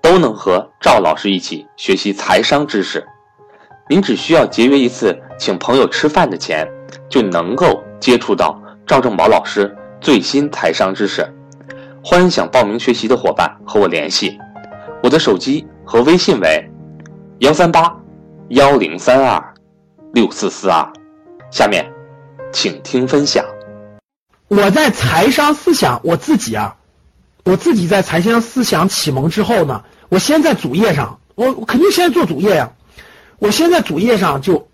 都能和赵老师一起学习财商知识，您只需要节约一次请朋友吃饭的钱，就能够接触到赵正宝老师最新财商知识。欢迎想报名学习的伙伴和我联系，我的手机和微信为幺三八幺零三二六四四二。下面，请听分享。我在财商思想，我自己啊，我自己在财商思想启蒙之后呢。我先在主页上，我我肯定先做主页呀。我先在主页上就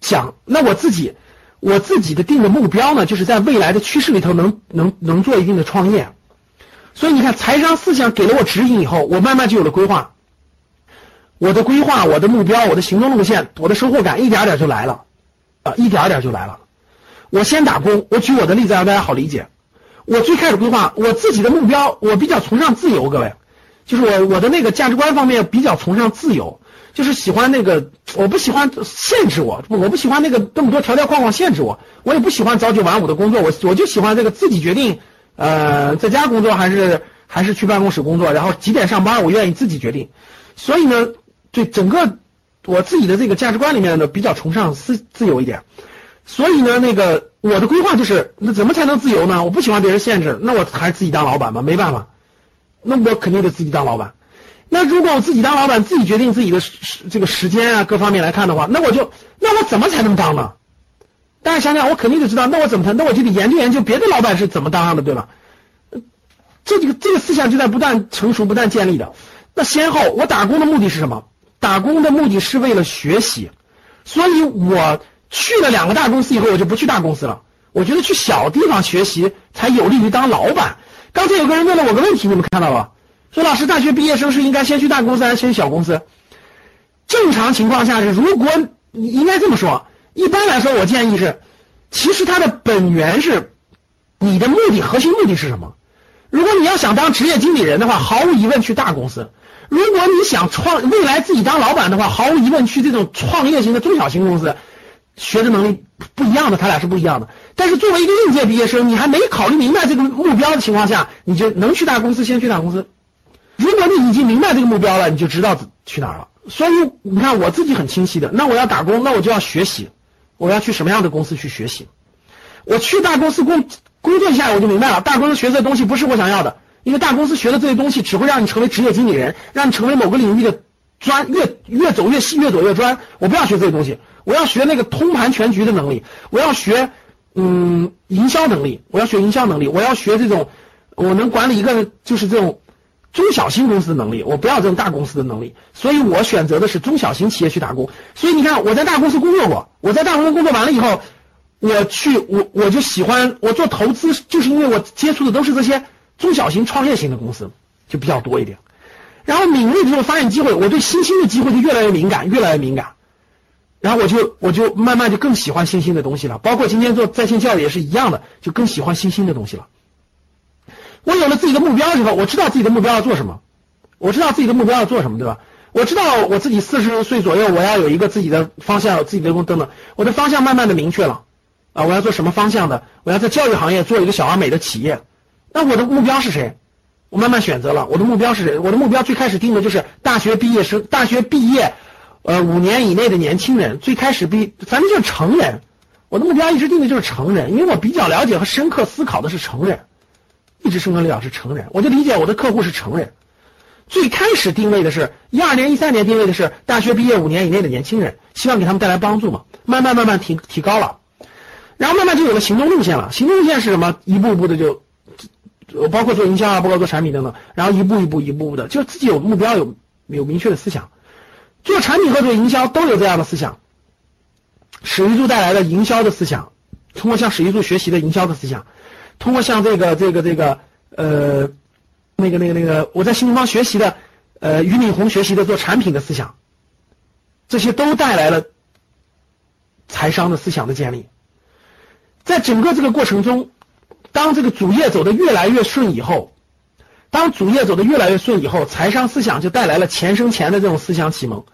想，那我自己我自己的定的目标呢，就是在未来的趋势里头能能能做一定的创业。所以你看，财商思想给了我指引以后，我慢慢就有了规划。我的规划、我的目标、我的行动路线、我的收获感，一点点就来了，啊，一点点就来了。我先打工，我举我的例子让大家好理解。我最开始规划我自己的目标，我比较崇尚自由，各位。就是我我的那个价值观方面比较崇尚自由，就是喜欢那个我不喜欢限制我，我不喜欢那个这么多条条框框限制我，我也不喜欢朝九晚五的工作，我我就喜欢这个自己决定，呃，在家工作还是还是去办公室工作，然后几点上班我愿意自己决定，所以呢，对整个我自己的这个价值观里面呢比较崇尚自自由一点，所以呢，那个我的规划就是那怎么才能自由呢？我不喜欢别人限制，那我还是自己当老板吧，没办法。那我肯定得自己当老板。那如果我自己当老板，自己决定自己的时这个时间啊，各方面来看的话，那我就那我怎么才能当呢？大家想想，我肯定得知道，那我怎么那我就得研究研究别的老板是怎么当上的，对吧？这几个这个思想就在不断成熟、不断建立的。那先后，我打工的目的是什么？打工的目的是为了学习，所以我去了两个大公司以后，我就不去大公司了。我觉得去小地方学习才有利于当老板。刚才有个人问了我个问题，你们看到了？说老师，大学毕业生是应该先去大公司还是先去小公司？正常情况下是，如果你应该这么说，一般来说，我建议是，其实它的本源是，你的目的核心目的是什么？如果你要想当职业经理人的话，毫无疑问去大公司；如果你想创未来自己当老板的话，毫无疑问去这种创业型的中小型公司。学的能力不一样的，他俩是不一样的。但是作为一个应届毕业生，你还没考虑明白这个目标的情况下，你就能去大公司，先去大公司。如果你已经明白这个目标了，你就知道去哪儿了。所以你看，我自己很清晰的。那我要打工，那我就要学习，我要去什么样的公司去学习？我去大公司工工作一下，我就明白了，大公司学这东西不是我想要的，因为大公司学的这些东西只会让你成为职业经理人，让你成为某个领域的专，越越走越细，越走越专。我不要学这些东西。我要学那个通盘全局的能力，我要学嗯营销能力，我要学营销能力，我要学这种我能管理一个就是这种中小型公司的能力，我不要这种大公司的能力，所以我选择的是中小型企业去打工。所以你看我在大公司工作过，我在大公司工作完了以后，我去我我就喜欢我做投资，就是因为我接触的都是这些中小型创业型的公司，就比较多一点。然后敏锐的这种发现机会，我对新兴的机会就越来越敏感，越来越敏感。然后我就我就慢慢就更喜欢新兴的东西了，包括今天做在线教育也是一样的，就更喜欢新兴的东西了。我有了自己的目标之后，我知道自己的目标要做什么，我知道自己的目标要做什么，对吧？我知道我自己四十岁左右我要有一个自己的方向，自己的工等等，我的方向慢慢的明确了啊，我要做什么方向的？我要在教育行业做一个小而美的企业。那我的目标是谁？我慢慢选择了，我的目标是？我的目标最开始定的就是大学毕业生，大学毕业。呃，五年以内的年轻人，最开始比反正就是成人。我的目标一直定的就是成人，因为我比较了解和深刻思考的是成人，一直深刻了解是成人，我就理解我的客户是成人。最开始定位的是一二年、一三年定位的是大学毕业五年以内的年轻人，希望给他们带来帮助嘛。慢慢慢慢提提高了，然后慢慢就有了行动路线了。行动路线是什么？一步步的就，包括做营销啊，包括做产品等等，然后一步一步一步步的，就自己有目标，有有明确的思想。做产品和做营销都有这样的思想，史玉柱带来的营销的思想，通过向史玉柱学习的营销的思想，通过向这个这个这个呃那个那个那个我在新东方学习的呃，俞敏洪学习的做产品的思想，这些都带来了财商的思想的建立。在整个这个过程中，当这个主业走得越来越顺以后，当主业走得越来越顺以后，财商思想就带来了钱生钱的这种思想启蒙。